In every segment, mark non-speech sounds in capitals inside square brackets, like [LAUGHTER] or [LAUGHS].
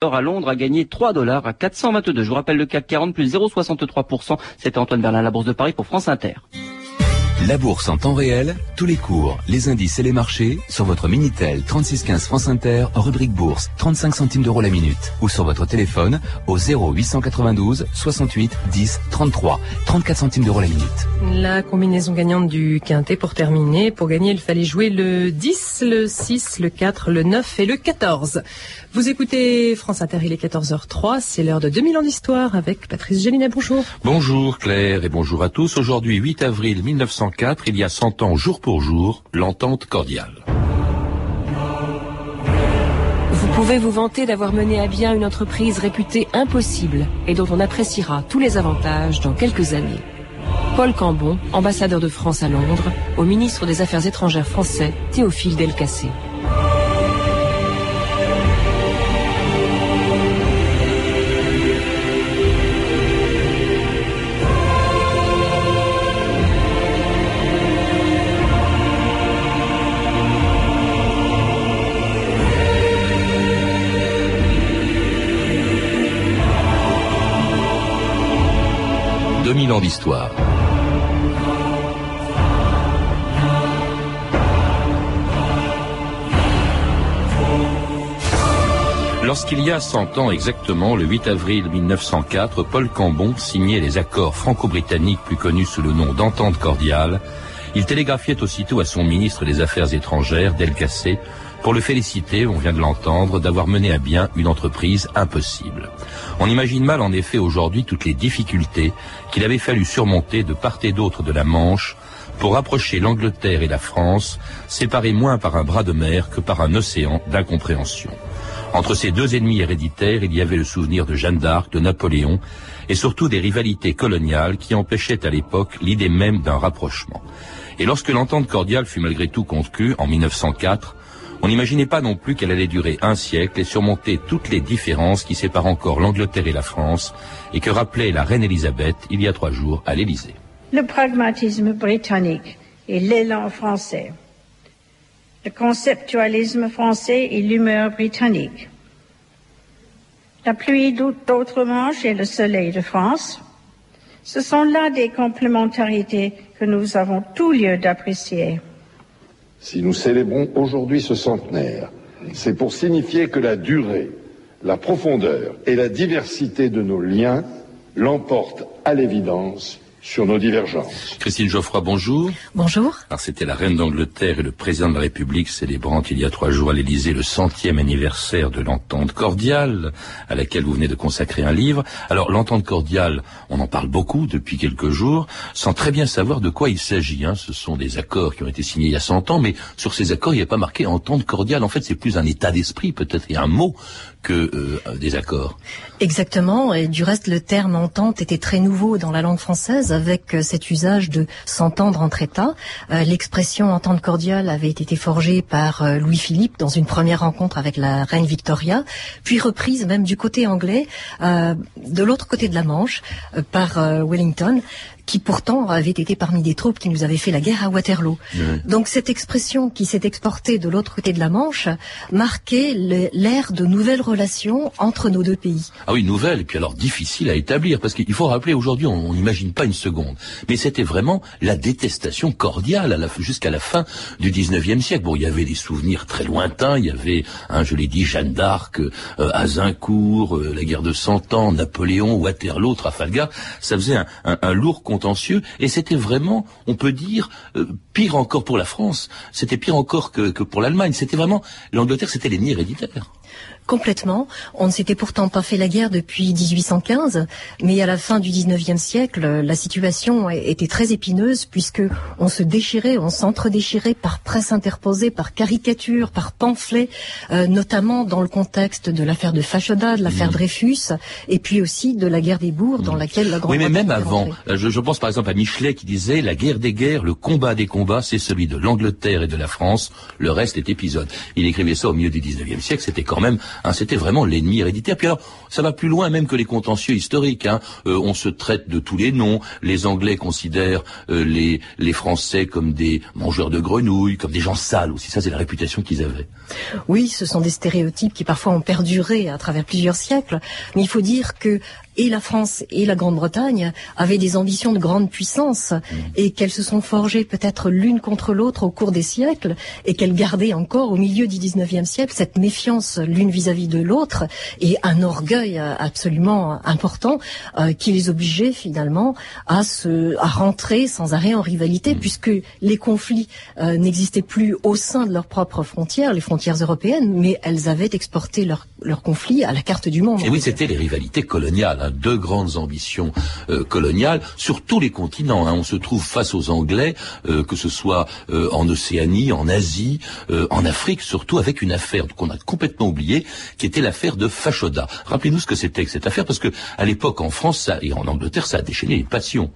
L'or à Londres a gagné 3 dollars à 422. Je vous rappelle le CAC 40 plus 0,63%. C'était Antoine Berlin, la Bourse de Paris pour France Inter. La bourse en temps réel, tous les cours, les indices et les marchés sur votre Minitel 3615 France Inter, rubrique bourse, 35 centimes d'euros la minute ou sur votre téléphone au 0892 68 10 33, 34 centimes d'euros la minute. La combinaison gagnante du quintet pour terminer. Pour gagner, il fallait jouer le 10, le 6, le 4, le 9 et le 14. Vous écoutez France Inter, il est 14h03, c'est l'heure de 2000 ans d'histoire avec Patrice Gélinet. Bonjour. Bonjour Claire et bonjour à tous. Aujourd'hui 8 avril 1904, il y a 100 ans jour pour jour, l'entente cordiale. Vous pouvez vous vanter d'avoir mené à bien une entreprise réputée impossible et dont on appréciera tous les avantages dans quelques années. Paul Cambon, ambassadeur de France à Londres, au ministre des Affaires étrangères français, Théophile Delcassé. D'histoire. Lorsqu'il y a 100 ans exactement, le 8 avril 1904, Paul Cambon signait les accords franco-britanniques plus connus sous le nom d'entente cordiale, il télégraphiait aussitôt à son ministre des Affaires étrangères, Delcassé, pour le féliciter, on vient de l'entendre, d'avoir mené à bien une entreprise impossible. On imagine mal en effet aujourd'hui toutes les difficultés qu'il avait fallu surmonter de part et d'autre de la Manche pour rapprocher l'Angleterre et la France, séparés moins par un bras de mer que par un océan d'incompréhension. Entre ces deux ennemis héréditaires, il y avait le souvenir de Jeanne d'Arc, de Napoléon, et surtout des rivalités coloniales qui empêchaient à l'époque l'idée même d'un rapprochement. Et lorsque l'entente cordiale fut malgré tout conclue en 1904, on n'imaginait pas non plus qu'elle allait durer un siècle et surmonter toutes les différences qui séparent encore l'Angleterre et la France et que rappelait la reine Élisabeth il y a trois jours à l'Élysée. Le pragmatisme britannique et l'élan français. Le conceptualisme français et l'humeur britannique. La pluie d'autres manches et le soleil de France. Ce sont là des complémentarités que nous avons tout lieu d'apprécier. Si nous célébrons aujourd'hui ce centenaire, c'est pour signifier que la durée, la profondeur et la diversité de nos liens l'emportent à l'évidence sur nos divergences. Christine Geoffroy, bonjour. Bonjour. Alors c'était la reine d'Angleterre et le président de la République célébrant il y a trois jours à l'Élysée le centième anniversaire de l'entente cordiale, à laquelle vous venez de consacrer un livre. Alors l'entente cordiale, on en parle beaucoup depuis quelques jours, sans très bien savoir de quoi il s'agit. Hein. Ce sont des accords qui ont été signés il y a 100 ans, mais sur ces accords, il n'y a pas marqué entente cordiale. En fait, c'est plus un état d'esprit peut-être et un mot que euh, des accords. Exactement. Et du reste, le terme entente était très nouveau dans la langue française avec euh, cet usage de s'entendre entre États. Euh, l'expression entente cordiale avait été forgée par Louis-Philippe dans une première rencontre avec la reine Victoria, puis reprise même du côté anglais, de l'autre côté de la Manche, par Wellington qui pourtant avait été parmi des troupes qui nous avaient fait la guerre à Waterloo. Donc cette expression qui s'est exportée de l'autre côté de la Manche marquait l'ère de nouvelles relations entre nos deux pays. Ah oui, nouvelles, et puis alors difficile à établir, parce qu'il faut rappeler aujourd'hui, on n'imagine pas une seconde, mais c'était vraiment la détestation cordiale jusqu'à la fin du 19e siècle. Bon, il y avait des souvenirs très lointains, il y avait, hein, je l'ai dit, Jeanne d'Arc, euh, Azincourt, euh, la guerre de Cent Ans, Napoléon, Waterloo, Trafalgar, ça faisait un, un, un lourd et c'était vraiment, on peut dire, euh, pire encore pour la France, c'était pire encore que, que pour l'Allemagne, c'était vraiment, l'Angleterre c'était l'ennemi héréditaire. Complètement. On ne s'était pourtant pas fait la guerre depuis 1815, mais à la fin du 19e siècle, la situation était très épineuse puisque on se déchirait, on s'entre-déchirait par presse interposée, par caricature, par pamphlet, euh, notamment dans le contexte de l'affaire de Facheda, de l'affaire mmh. Dreyfus, et puis aussi de la guerre des bourgs dans mmh. laquelle la grande Oui, mais même avant, euh, je, je, pense par exemple à Michelet qui disait la guerre des guerres, le combat des combats, c'est celui de l'Angleterre et de la France, le reste est épisode. Il écrivait ça au milieu du 19e siècle, c'était quand même, hein, c'était vraiment l'ennemi héréditaire. Puis alors, ça va plus loin même que les contentieux historiques. Hein. Euh, on se traite de tous les noms. Les Anglais considèrent euh, les, Français comme des mangeurs de grenouilles, comme des gens sales aussi. Ça, c'est la réputation qu'ils avaient. Oui, ce sont des stéréotypes qui parfois ont perduré à travers plusieurs siècles. Mais il faut dire que et la France et la Grande-Bretagne avaient des ambitions de grande puissance mmh. et qu'elles se sont forgées peut-être l'une contre l'autre au cours des siècles et qu'elles gardaient encore au milieu du 19e siècle cette méfiance l'une vis-à-vis de l'autre et un orgueil absolument important euh, qui les obligeait finalement à se à rentrer sans arrêt en rivalité mmh. puisque les conflits euh, n'existaient plus au sein de leurs propres frontières, les frontières européennes, mais elles avaient exporté leurs leur conflits à la carte du monde. Et oui, c'était les rivalités coloniales. Hein deux grandes ambitions euh, coloniales sur tous les continents. Hein. On se trouve face aux Anglais, euh, que ce soit euh, en Océanie, en Asie, en Afrique, surtout avec une affaire qu'on a complètement oubliée, qui était l'affaire de Fachoda. Rappelez-nous ce que c'était que cette affaire, parce que à l'époque en France ça, et en Angleterre, ça a déchaîné les passions.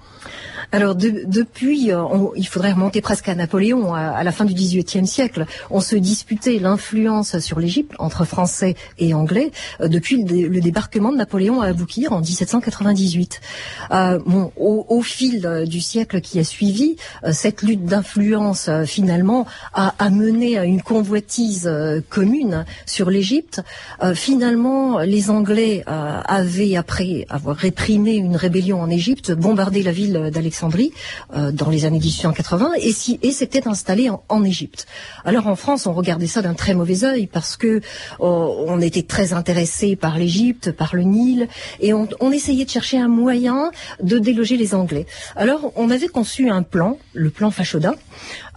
Alors depuis, il faudrait remonter presque à Napoléon, à, la fin du XVIIIe siècle. On se disputait l'influence sur l'Égypte entre Français et Anglais depuis le, débarquement de Napoléon à Aboukir en 1798. Euh, au, fil euh, du siècle qui a suivi, euh, cette lutte d'influence euh, finalement a amené à une convoitise commune sur l'Égypte. finalement, les Anglais avaient, après avoir réprimé une rébellion en Égypte, bombardé la ville d'Alexandrie dans les années 1880 et, si, et s'étaient installés en, Égypte. Alors en France, on regardait ça d'un très mauvais œil parce que on était très intéressé par l'Égypte, par le Nil, et on, on essayait de chercher un moyen de déloger les Anglais. Alors, on avait conçu un plan, le plan Fachoda,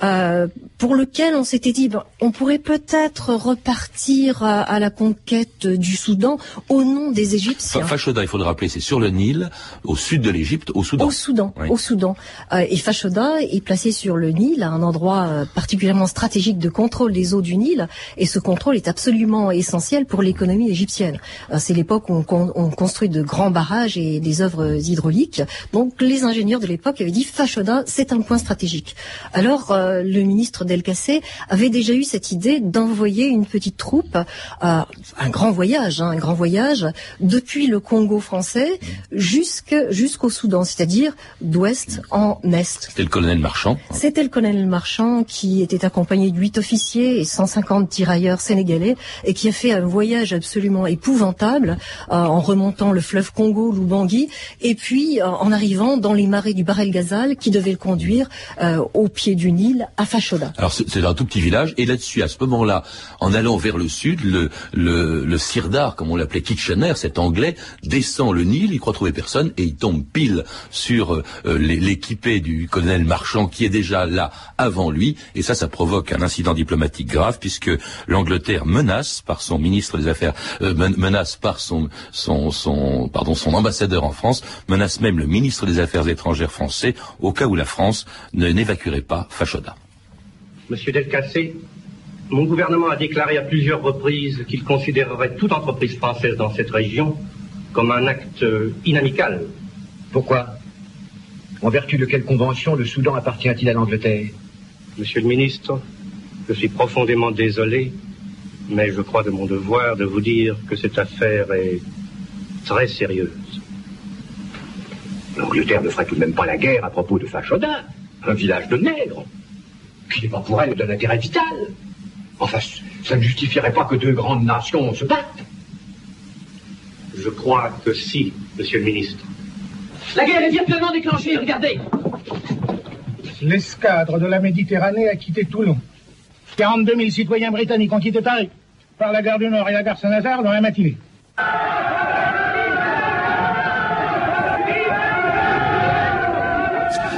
euh, pour lequel on s'était dit, on pourrait peut-être repartir à, la conquête du Soudan au nom des Égyptiens. Fachoda, il faut le rappeler, c'est sur le Nil, au sud de l'Égypte, au Soudan. Au Soudan, au Soudan. Euh, et Fachoda est placé sur le Nil, à un endroit euh, particulièrement stratégique de contrôle des eaux du Nil, et ce contrôle est absolument essentiel pour l'économie égyptienne. c'est l'époque où on, on construit de grands barrages et des œuvres hydrauliques. Donc les ingénieurs de l'époque avaient dit Fachoda, c'est un point stratégique. Alors euh, le ministre Delcassé avait déjà eu cette idée d'envoyer une petite troupe, euh, un grand voyage, hein, un grand voyage depuis le Congo français jusqu'au Soudan, c'est-à-dire d'ouest en est. C'était le colonel Marchand. C'était le colonel Marchand qui était accompagné de huit officiers et 150 tirailleurs sénégalais et qui a fait un voyage absolument épouvantable euh, en remontant le fleuve Congo, Lubangui, et puis en arrivant dans les marais du Barel Gazal qui devait le conduire au pied du Nil à Fachoda. Alors c'est un tout petit village et là-dessus, à ce moment-là, en allant vers le sud, le, le, le sirdar, comme on l'appelait Kitchener, cet anglais, descend le Nil, il croit trouver personne et il tombe pile sur euh, l'équipé du colonel Marchand qui est déjà là avant lui et ça, ça provoque un incident diplomatique grave puisque l'Angleterre menace par son ministre des Affaires, euh, menace par son, son, pardon, son ambassadeur en France, menace même le ministre des Affaires étrangères français au cas où la France ne n'évacuerait pas Fachoda. Monsieur Delcassé, mon gouvernement a déclaré à plusieurs reprises qu'il considérerait toute entreprise française dans cette région comme un acte inamical. Pourquoi? En vertu de quelle convention le Soudan appartient-il à l'Angleterre? Monsieur le ministre, je suis profondément désolé, mais je crois de mon devoir de vous dire que cette affaire est très sérieuse. L'Angleterre ne ferait tout de même pas la guerre à propos de Fachoda, un village de nègres qui n'est pas pour elle d'un intérêt vital. Enfin, ça ne justifierait pas que deux grandes nations se battent. Je crois que si, monsieur le ministre. La guerre est virtuellement déclenchée, regardez L'escadre de la Méditerranée a quitté Toulon. 42 000 citoyens britanniques ont quitté Paris par la gare du Nord et la gare Saint-Lazare dans la matinée.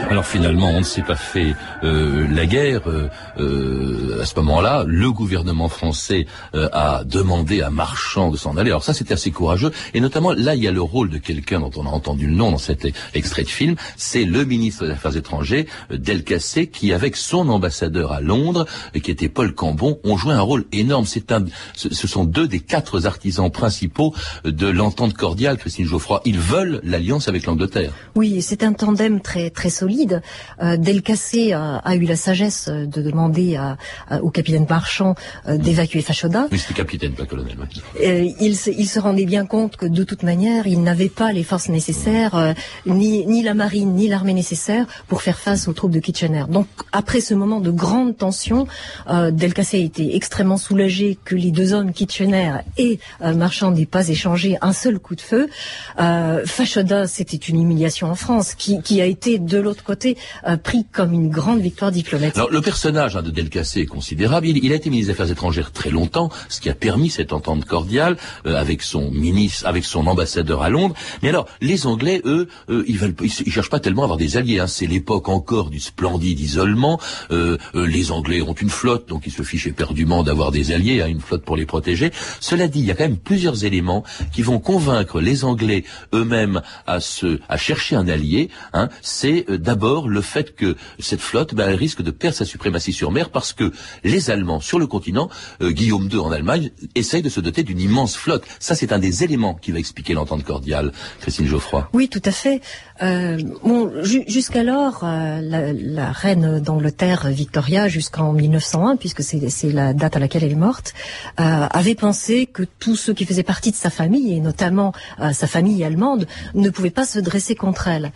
Alors finalement, on ne s'est pas fait euh, la guerre. Euh, euh, à ce moment-là, le gouvernement français a demandé à Marchand de s'en aller. Alors ça, c'était assez courageux. Et notamment, là, il y a le rôle de quelqu'un dont on a entendu le nom dans cet extrait de film. C'est le ministre des Affaires étrangères, Delcassé, qui, avec son ambassadeur à Londres, qui était Paul Cambon, ont joué un rôle énorme. C'est un, ce sont deux des quatre artisans principaux de l'entente cordiale, Christine Geoffroy. Ils veulent l'alliance avec l'Angleterre. Oui, c'est un tandem très très solide vide. Euh, Delcassé a, a, eu la sagesse de demander à, au capitaine Marchand euh, d'évacuer Fachoda. C'était capitaine, pas colonel. Euh, il, se, il se rendait bien compte que de toute manière, il n'avait pas les forces nécessaires, euh, ni, ni la marine, ni l'armée nécessaire pour faire face aux troupes de Kitchener. Donc, après ce moment de grande tension, euh, Delcassé a été extrêmement soulagé que les deux hommes, Kitchener et Marchand, n'aient pas échangé un seul coup de feu. Fachoda, c'était une humiliation en France, qui, qui a été de l'autre côté pris comme une grande victoire diplomatique. Alors, le personnage hein, de Delcassé est considérable. Il, il, a été ministre des Affaires étrangères très longtemps, ce qui a permis cette entente cordiale avec son ministre, avec son ambassadeur à Londres. Mais alors, les Anglais, eux, euh, ils veulent, ils, cherchent pas tellement à avoir des alliés. Hein. C'est l'époque encore du splendide isolement. Euh, euh, les Anglais ont une flotte, donc ils se fichent éperdument d'avoir des alliés, hein, une flotte pour les protéger. Cela dit, il y a quand même plusieurs éléments qui vont convaincre les Anglais eux-mêmes à se, à chercher un allié. Hein. C'est d'abord le fait que cette flotte, ben, elle risque de perdre sa suprématie sur mer parce que les Allemands sur le continent, Guillaume II en Allemagne, essayent de se doter d'une immense flotte. Ça, c'est un des éléments qui va expliquer l'entente cordiale, Christine Geoffroy. Oui, tout à fait. Euh, bon, jusqu'alors, euh, la, la, reine d'Angleterre, Victoria, jusqu'en 1901, puisque c'est la date à laquelle elle est morte, euh, avait pensé que tous ceux qui faisaient partie de sa famille, et notamment euh, sa famille allemande, ne pouvaient pas se dresser contre elle.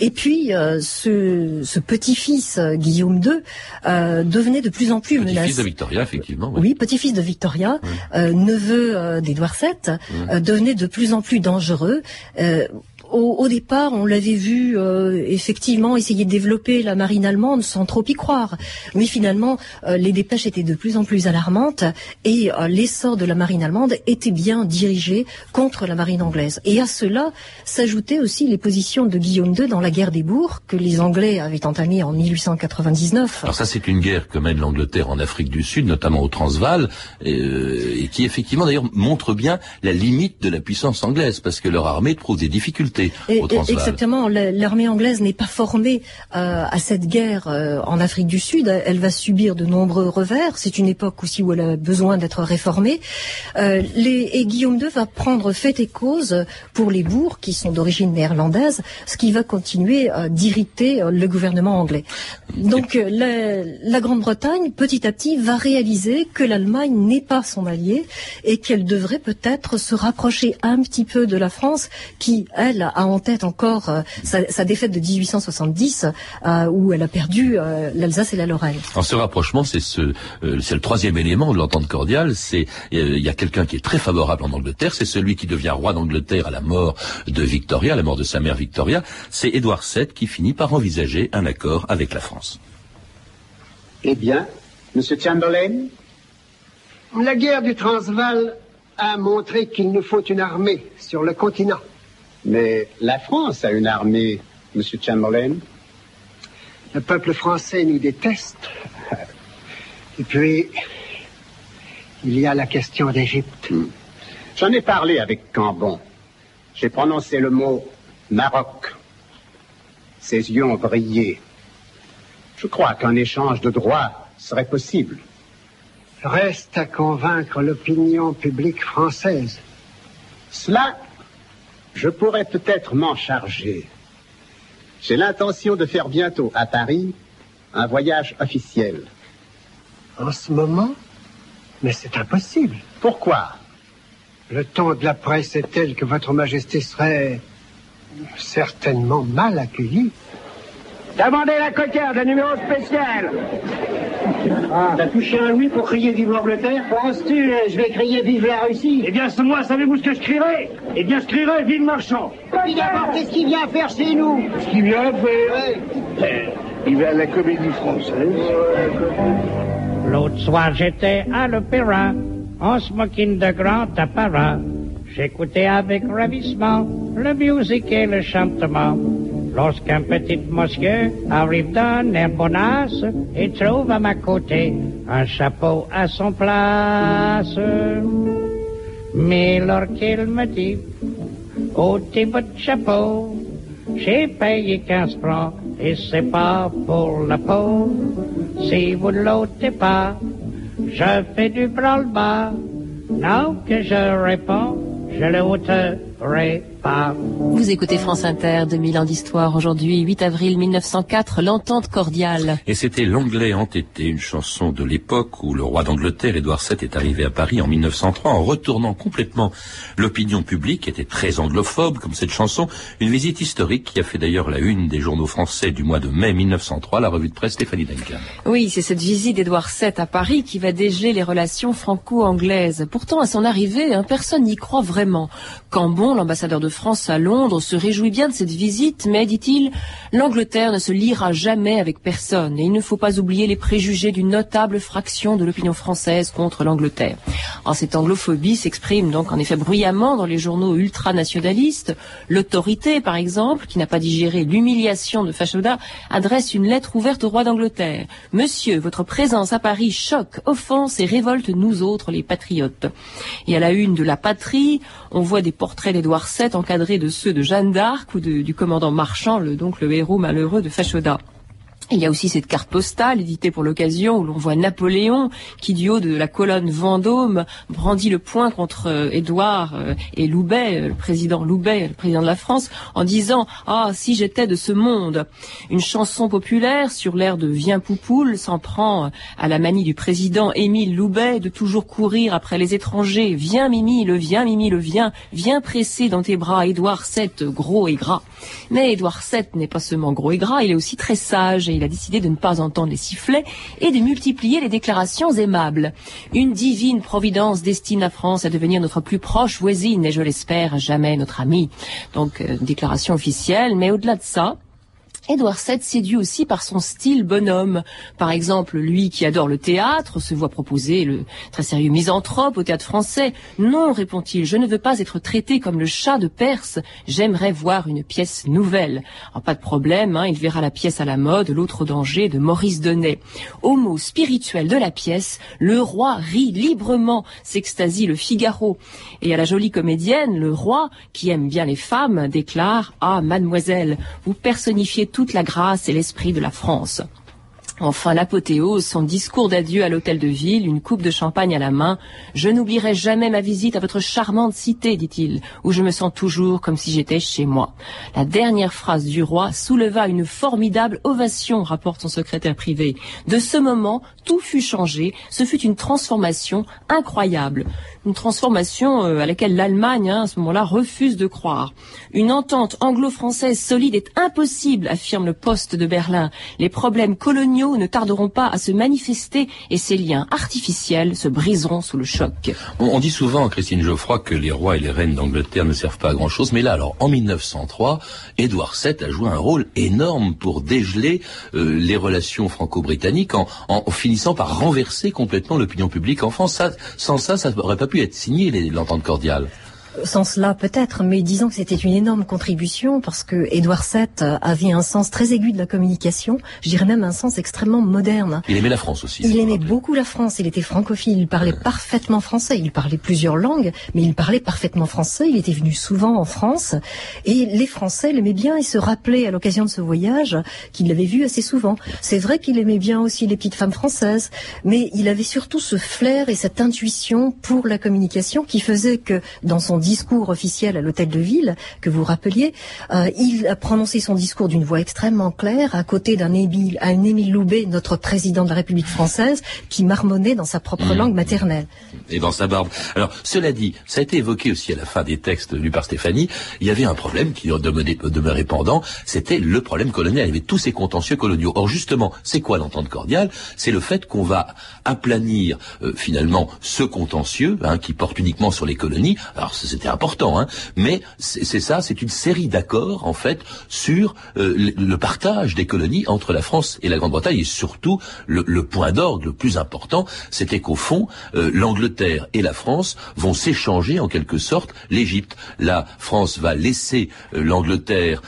Et puis, euh, ce, ce petit-fils, Guillaume II, devenait de plus en plus menacé. Petit-fils de Victoria, effectivement. Oui, petit-fils de Victoria, neveu d'Édouard VII, devenait de plus en plus dangereux au, départ, on l'avait vu euh, effectivement essayer de développer la marine allemande sans trop y croire. Mais finalement, euh, les dépêches étaient de plus en plus alarmantes et euh, l'essor de la marine allemande était bien dirigé contre la marine anglaise. Et à cela s'ajoutaient aussi les positions de Guillaume II dans la guerre des bourgs que les Anglais avaient entamée en 1899. Alors ça, c'est une guerre que mène l'Angleterre en Afrique du Sud, notamment au Transvaal, et qui effectivement d'ailleurs montre bien la limite de la puissance anglaise, parce que leur armée trouve des difficultés Exactement. L'armée anglaise n'est pas formée euh, à cette guerre euh, en Afrique du Sud. Elle va subir de nombreux revers. C'est une époque aussi où elle a besoin d'être réformée. Euh, les, et Guillaume II va prendre fait et cause pour les bourgs qui sont d'origine néerlandaise, ce qui va continuer d'irriter le gouvernement anglais. Donc la, la Grande-Bretagne, petit à petit, va réaliser que l'Allemagne n'est pas son allié et qu'elle devrait peut-être se rapprocher un petit peu de la France, qui, elle, a en tête encore euh, sa, défaite de 1870 euh, où elle a perdu euh, l'Alsace et la Lorraine. En ce rapprochement, c'est ce, c'est le troisième élément de l'entente cordiale. C'est il y a quelqu'un qui est très favorable en Angleterre, c'est celui qui devient roi d'Angleterre à la mort de Victoria, à la mort de sa mère Victoria. C'est Édouard VII qui finit par envisager un accord avec la France. Eh bien, Monsieur Chamberlain, la guerre du Transvaal a montré qu'il nous faut une armée sur le continent. Mais la France a une armée, Monsieur Chamberlain. Le peuple français nous déteste. [LAUGHS] Et puis, il y a la question d'Égypte. Hmm. J'en ai parlé avec Cambon. J'ai prononcé le mot Maroc. Ses yeux ont brillé. Je crois qu'un échange de droits serait possible. Reste à convaincre l'opinion publique française. Cela je pourrais peut-être m'en charger. J'ai l'intention de faire bientôt à Paris un voyage officiel. En ce moment Mais c'est impossible. Pourquoi? Le ton de la presse est tel que Votre Majesté serait certainement mal accueilli. Demandez la coquille le numéro spécial. Ah. T'as touché un Louis pour crier Vive l'Angleterre Penses-tu, je vais crier Vive la Russie Eh bien, moi, savez-vous ce que je crierai Eh bien, je crierai Vive Marchand qu'est-ce qu'il vient faire chez nous Ce qu'il vient faire eh, Il va à la comédie française. L'autre soir, j'étais à l'opéra, en smoking de grand apparat. J'écoutais avec ravissement le musique et le chantement. Lorsqu'un petit monsieur arrive d'un air bonasse et trouve à ma côté un chapeau à son place. Mais lorsqu'il me dit, ôtez votre chapeau, j'ai payé 15 francs et c'est pas pour la peau. Si vous ne l'ôtez pas, je fais du branle-bas. Non que je réponds, je le ôte Vous écoutez France Inter, 2000 ans d'histoire. Aujourd'hui, 8 avril 1904, l'entente cordiale. Et c'était L'Anglais entêté, une chanson de l'époque où le roi d'Angleterre, Édouard VII, est arrivé à Paris en 1903 en retournant complètement l'opinion publique, qui était très anglophobe comme cette chanson. Une visite historique qui a fait d'ailleurs la une des journaux français du mois de mai 1903, la revue de presse Stéphanie Duncan. Oui, c'est cette visite d'Édouard VII à Paris qui va dégeler les relations franco-anglaises. Pourtant, à son arrivée, hein, personne n'y croit vraiment. Cambon, l'ambassadeur de France à Londres, se réjouit bien de cette visite, mais, dit-il, l'Angleterre ne se liera jamais avec personne et il ne faut pas oublier les préjugés d'une notable fraction de l'opinion française contre l'Angleterre. Cette anglophobie s'exprime donc en effet bruyamment dans les journaux ultranationalistes. L'autorité, par exemple, qui n'a pas digéré l'humiliation de Fachoda, adresse une lettre ouverte au roi d'Angleterre. Monsieur, votre présence à Paris choque, offense et révolte nous autres, les patriotes. Et à la une de la patrie, on voit des portraits d'Édouard VII encadrés de ceux de Jeanne d'Arc ou du commandant Marchand, le, donc le héros malheureux de Fachoda. Il y a aussi cette carte postale éditée pour l'occasion où l'on voit Napoléon qui du haut de la colonne Vendôme brandit le poing contre euh, Édouard euh, et Loubet, euh, le président Loubet, le président de la France, en disant ah si j'étais de ce monde. Une chanson populaire sur l'air de Viens Poupoule s'en prend à la manie du président Émile Loubet de toujours courir après les étrangers. Viens Mimi, le viens Mimi, le viens, viens presser dans tes bras Édouard VII, gros et gras. Mais Édouard VII n'est pas seulement gros et gras, il est aussi très sage il a décidé de ne pas entendre les sifflets et de multiplier les déclarations aimables. Une divine providence destine la France à devenir notre plus proche voisine et je l'espère jamais notre amie. Donc, euh, déclaration officielle, mais au-delà de ça, Édouard VII séduit aussi par son style bonhomme. Par exemple, lui qui adore le théâtre se voit proposer le très sérieux misanthrope au théâtre français. Non, répond-il, je ne veux pas être traité comme le chat de Perse. J'aimerais voir une pièce nouvelle. Pas de problème, hein, il verra la pièce à la mode, L'autre danger de Maurice Donnet. Au mot spirituel de la pièce, le roi rit librement, s'extasie le Figaro. Et à la jolie comédienne, le roi, qui aime bien les femmes, déclare Ah, mademoiselle, vous personnifiez toute la grâce et l'esprit de la France. Enfin, l'apothéose, son discours d'adieu à l'hôtel de ville, une coupe de champagne à la main. Je n'oublierai jamais ma visite à votre charmante cité, dit-il, où je me sens toujours comme si j'étais chez moi. La dernière phrase du roi souleva une formidable ovation, rapporte son secrétaire privé. De ce moment, tout fut changé. Ce fut une transformation incroyable. Une transformation euh, à laquelle l'Allemagne, hein, à ce moment-là, refuse de croire. Une entente anglo-française solide est impossible, affirme le poste de Berlin. Les problèmes coloniaux ne tarderont pas à se manifester et ces liens artificiels se briseront sous le choc. On, dit souvent, Christine Geoffroy, que les rois et les reines d'Angleterre ne servent pas à grand-chose, mais là, alors, en 1903, Édouard VII a joué un rôle énorme pour dégeler euh, les relations franco-britanniques en, en finissant par renverser complètement l'opinion publique en France. Sans ça, ça n'aurait pas pu être signé, l'entente cordiale. Sans cela, peut-être, mais disons que c'était une énorme contribution parce que Édouard VII avait un sens très aigu de la communication, je dirais même un sens extrêmement moderne. Il aimait la France aussi. Il aimait beaucoup la France, il était francophile, il parlait parfaitement français, il parlait plusieurs langues, mais il parlait parfaitement français, il était venu souvent en France, et les Français l'aimaient bien et se rappelaient à l'occasion de ce voyage qu'il l'avait vu assez souvent. C'est vrai qu'il aimait bien aussi les petites femmes françaises, mais il avait surtout ce flair et cette intuition pour la communication qui faisait que dans son discours officiel à l'hôtel de ville, que vous rappeliez, euh, il a prononcé son discours d'une voix extrêmement claire à côté d'un Émile, un Émile Loubet, notre président de la République française, qui marmonnait dans sa propre Mmh. langue maternelle. et dans sa barbe. Alors, cela dit, ça a été évoqué aussi à la fin des textes lus par Stéphanie, il y avait un problème qui demeurait, pendant, c'était le problème colonial. Il y avait tous ces contentieux coloniaux. Or, justement, c'est quoi l'entente cordiale? C'est le fait qu'on va aplanir euh, finalement ce contentieux hein, qui porte uniquement sur les colonies. Alors, c'était important, hein, mais c'est ça, c'est une série d'accords, en fait, sur euh, le, partage des colonies entre la France et la Grande-Bretagne, et surtout, le, point d'ordre le plus important, c'était qu'au fond, euh, l'Angleterre et la France vont s'échanger en quelque sorte l'Égypte. La France va laisser euh, l'Angleterre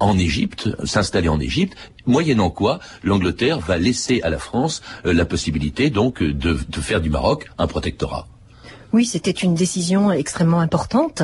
en Égypte, s'installer en Égypte, moyennant quoi l'Angleterre va laisser à la France la possibilité donc de faire du Maroc un protectorat. Oui, c'était une décision extrêmement importante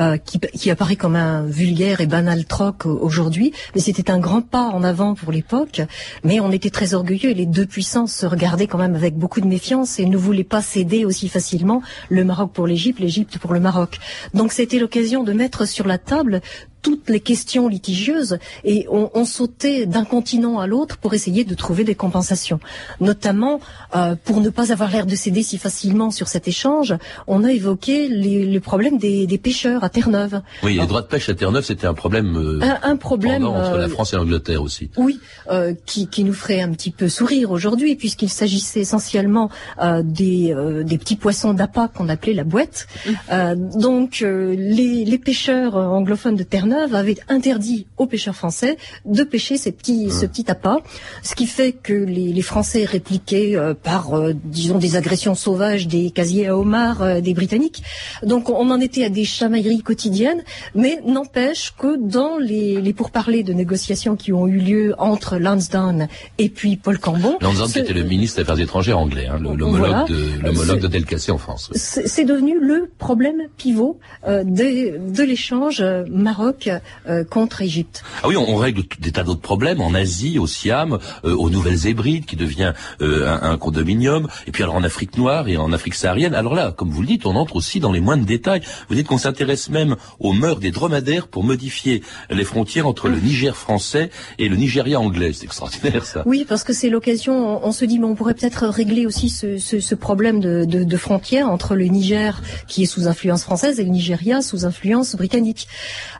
euh, qui, qui, apparaît comme un vulgaire et banal troc aujourd'hui, mais c'était un grand pas en avant pour l'époque. Mais on était très orgueilleux et les deux puissances se regardaient quand même avec beaucoup de méfiance et ne voulaient pas céder aussi facilement le Maroc pour l'Égypte, l'Égypte pour le Maroc. Donc c'était l'occasion de mettre sur la table toutes les questions litigieuses et on, on sautait d'un continent à l'autre pour essayer de trouver des compensations. Notamment, euh, pour ne pas avoir l'air de céder si facilement sur cet échange, on a évoqué les, le problème des, des, pêcheurs à Terre-Neuve. Oui, les droits de pêche à Terre-Neuve, c'était un problème, euh, un, un, problème entre la euh, France et l'Angleterre aussi. Oui, euh, qui, qui, nous ferait un petit peu sourire aujourd'hui, puisqu'il s'agissait essentiellement euh, des, des, petits poissons d'appât qu'on appelait la boîte. Mmh. donc, les, les, pêcheurs anglophones de Terre-Neuve avait interdit aux pêcheurs français de pêcher ces petits, ce petit appât, ce qui fait que les, les Français répliquaient euh, par, euh, disons, des agressions sauvages des casiers à homards euh, des Britanniques. Donc on en était à des chamailleries quotidiennes, mais n'empêche que dans les, les pourparlers de négociations qui ont eu lieu entre Lansdowne et puis Paul Cambon... Lansdowne qui était le ministre des Affaires étrangères anglais, hein, l'homologue voilà, de, de Delcassé en France. C'est devenu le problème pivot de, de l'échange Maroc euh, contre Égypte. Ah oui, on, règle des tas d'autres problèmes en Asie, au Siam, euh, aux Nouvelles Hébrides, qui devient euh, un, condominium, et puis alors en Afrique noire et en Afrique saharienne. Alors là, comme vous le dites, on entre aussi dans les moindres détails. Vous dites qu'on s'intéresse même aux mœurs des dromadaires pour modifier les frontières entre le Niger français et le Nigeria anglais. C'est extraordinaire ça. Oui, parce que c'est l'occasion. On, se dit, mais on pourrait peut-être régler aussi ce, ce, ce problème de, de, de frontières entre le Niger, qui est sous influence française, et le Nigeria sous influence britannique.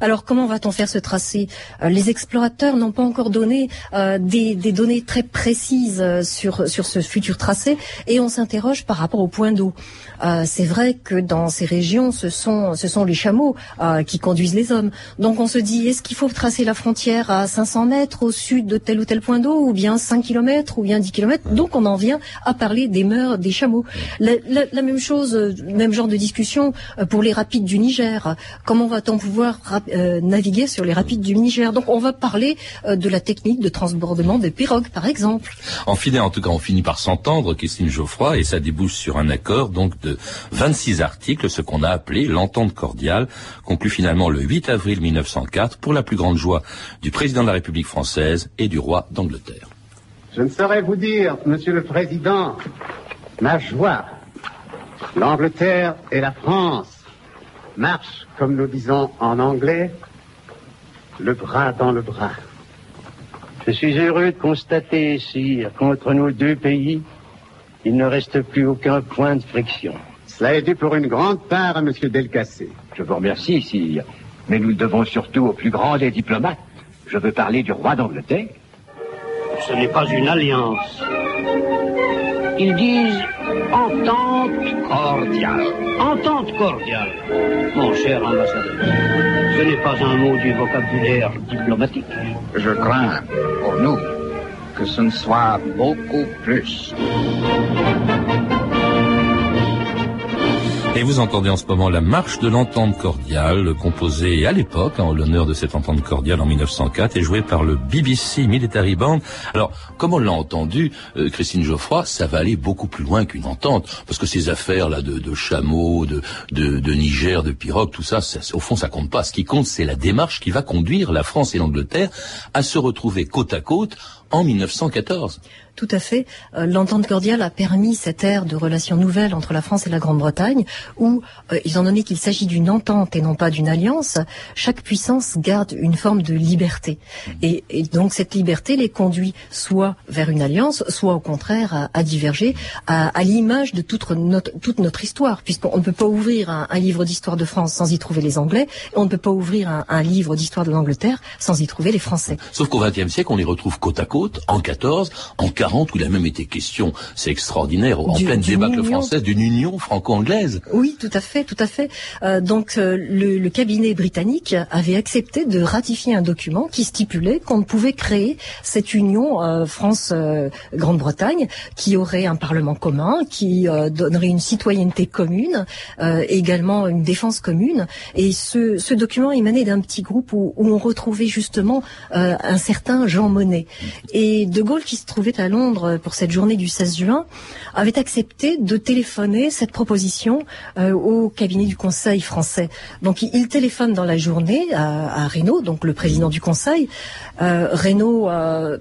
Alors comment va-t-on faire ce tracé? Euh, Les explorateurs n'ont pas encore donné euh, des, données très précises euh, sur, ce futur tracé et on s'interroge par rapport au point d'eau. C'est vrai que dans ces régions, ce sont, les chameaux qui conduisent les hommes. Donc on se dit, est-ce qu'il faut tracer la frontière à 500 mètres au sud de tel ou tel point d'eau, ou bien 5 km, ou bien 10 km Donc on en vient à parler des mœurs des chameaux. La même chose, même genre de discussion pour les rapides du Niger. Comment va-t-on pouvoir naviguer sur les rapides du Niger Donc on va parler de la technique de transbordement des pirogues, par exemple. En, finit, en tout cas, on finit par s'entendre, Christine Geoffroy, et ça débouche sur un accord donc de 26 articles, ce qu'on a appelé l'entente cordiale, conclue finalement le 8 avril 1904 pour la plus grande joie du président de la République française et du roi d'Angleterre. Je ne saurais vous dire, Monsieur le Président, ma joie. L'Angleterre et la France marchent, comme nous disons en anglais, le bras dans le bras. Je suis heureux de constater, sire, qu'entre nos deux pays, il ne reste plus aucun point de friction. Cela est dû pour une grande part à M. Delcassé. Je vous remercie, sire. Mais nous le devons surtout au plus grand des diplomates. Je veux parler du roi d'Angleterre. Ce n'est pas une alliance. Ils disent entente cordiale. Entente cordiale. Mon cher ambassadeur, ce n'est pas un mot du vocabulaire diplomatique. Je crains, pour nous, que ce ne soit beaucoup plus. Et vous entendez en ce moment la marche de l'entente cordiale, composée à l'époque en l'honneur de cette entente cordiale en 1904 et jouée par le BBC Military Band. Alors, comme on l'a entendu, euh, Christine Geoffroy, ça va aller beaucoup plus loin qu'une entente, parce que ces affaires là de, de chameaux, de, de, de, Niger, de pirogues, tout ça, ça, au fond, ça compte pas. Ce qui compte, c'est la démarche qui va conduire la France et l'Angleterre à se retrouver côte à côte en 1914. Tout à fait. Euh, l'entente cordiale a permis cette ère de relations nouvelles entre la France et la Grande-Bretagne, où, euh, étant donné qu'il s'agit d'une entente et non pas d'une alliance, chaque puissance garde une forme de liberté. Et, et, donc cette liberté les conduit soit vers une alliance, soit au contraire à, à diverger, à, à l'image de toute notre, toute notre histoire, puisqu'on ne peut pas ouvrir un, un livre d'histoire de France sans y trouver les Anglais, et on ne peut pas ouvrir un, un livre d'histoire de l'Angleterre sans y trouver les Français. Sauf qu'au XXe siècle, on les retrouve côte à côte, en 14, en 14 où il a même été question, c'est extraordinaire, en pleine débâcle française, d'une union franco-anglaise. Oui, tout à fait, tout à fait. Euh, donc euh, le, le, cabinet britannique avait accepté de ratifier un document qui stipulait qu'on pouvait créer cette union euh, France-Grande-Bretagne, qui aurait un parlement commun, qui euh, donnerait une citoyenneté commune, euh, également une défense commune. Et ce, ce document émanait d'un petit groupe où, où, on retrouvait justement un certain Jean Monnet. Et De Gaulle, qui se trouvait à Londres pour cette journée du 16 juin, avait accepté de téléphoner cette proposition euh, au cabinet du Conseil français. Donc il téléphone dans la journée à, à Reynaud, donc le président du Conseil. Euh, Reynaud euh,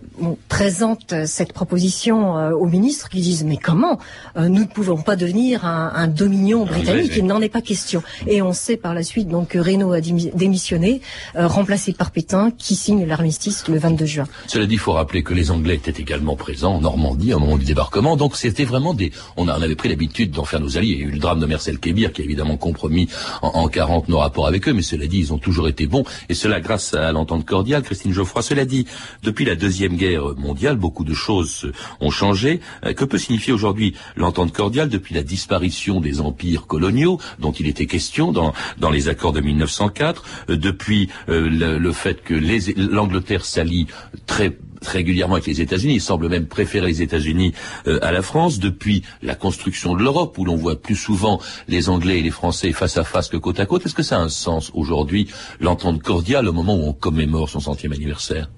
présente cette proposition euh, aux ministres qui disent mais comment euh, nous ne pouvons pas devenir un, un dominion britannique Il n'en est pas question. Et on sait par la suite donc que Reynaud a démissionné, remplacé par Pétain, qui signe l'armistice le 22 juin. Cela dit, il faut rappeler que les Anglais étaient également présents en Normandie au moment du débarquement, donc c'était vraiment des. On, a, on avait pris l'habitude d'en faire nos alliés. Il y a eu le drame de Marcel Kébir qui a évidemment compromis en, en 40 nos rapports avec eux, mais cela dit, ils ont toujours été bons, et cela grâce à l'entente cordiale. Christine Geoffroy, cela dit, depuis la deuxième guerre mondiale, beaucoup de choses ont changé. Euh, que peut signifier aujourd'hui l'entente cordiale depuis la disparition des empires coloniaux dont il était question dans, dans les accords de 1904, euh, depuis euh, le, le, fait que l'Angleterre s'allie très régulièrement avec les États-Unis. Il semble même préférer les États-Unis euh, à la France depuis la construction de l'Europe, où l'on voit plus souvent les Anglais et les Français face à face que côte à côte. Est-ce que ça a un sens aujourd'hui, l'entente cordiale, au moment où on commémore son centième anniversaire?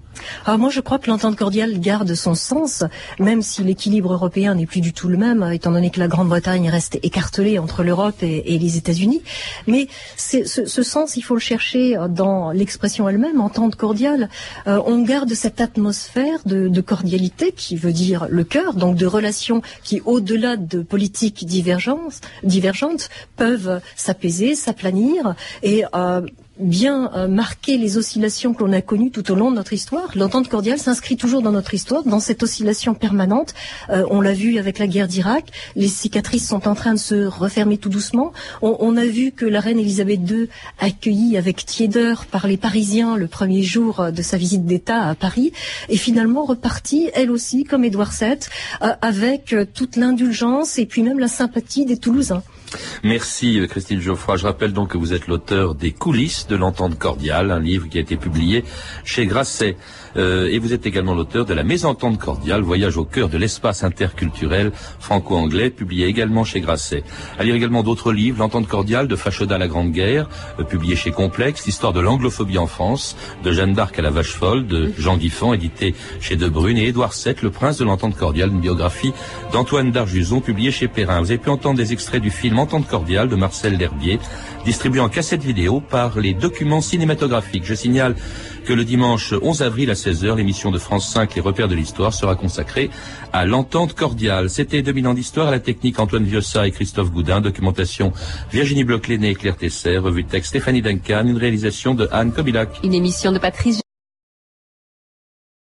Alors moi, je crois que l'entente cordiale garde son sens, même si l'équilibre européen n'est plus du tout le même, étant donné que la Grande-Bretagne reste écartelée entre l'Europe et, les États-Unis. Mais ce, sens, il faut le chercher dans l'expression elle-même, entente cordiale. Euh, on garde cette atmosphère de, cordialité qui veut dire le cœur, donc de relations qui, au-delà de politiques divergentes, divergentes peuvent s'apaiser, s'aplanir et euh, bien euh, marquer les oscillations que l'on a connues tout au long de notre histoire. L'entente cordiale s'inscrit toujours dans notre histoire, dans cette oscillation permanente. Euh, on l'a vu avec la guerre d'Irak, les cicatrices sont en train de se refermer tout doucement. On, a vu que la reine Elisabeth II, accueillie avec tiédeur par les Parisiens le premier jour de sa visite d'État à Paris, est finalement repartie, elle aussi, comme Édouard VII, euh, avec euh, toute l'indulgence et puis même la sympathie des Toulousains. Merci Christine Geoffroy. Je rappelle donc que vous êtes l'auteur des coulisses de l'entente cordiale, un livre qui a été publié chez Grasset. Euh, et vous êtes également l'auteur de La Mésentente cordiale, voyage au cœur de l'espace interculturel franco-anglais, publié également chez Grasset. À lire également d'autres livres, L'entente cordiale de Fachoda à la Grande Guerre, euh, publié chez Complexe, L'histoire de l'anglophobie en France, de Jeanne d'Arc à la Vache folle, de Jean Guiffan, édité chez De Brune, et Édouard VII, Le prince de l'entente cordiale, une biographie d'Antoine d'Arjuson, publiée chez Perrin. Vous avez pu entendre des extraits du film Entente cordiale de Marcel L'Herbier, distribué en cassette vidéo par les documents cinématographiques. Je signale que le dimanche 11 avril à 16h, l'émission de France 5 Les repères de l'histoire sera consacrée à l'entente cordiale. C'était 2000 ans d'histoire à la technique Antoine Viossa et Christophe Goudin, documentation Virginie Bloch-Léné et Claire Tesser, revue de texte Stéphanie Duncan, une réalisation de Anne Kobilac. Une émission de Patrice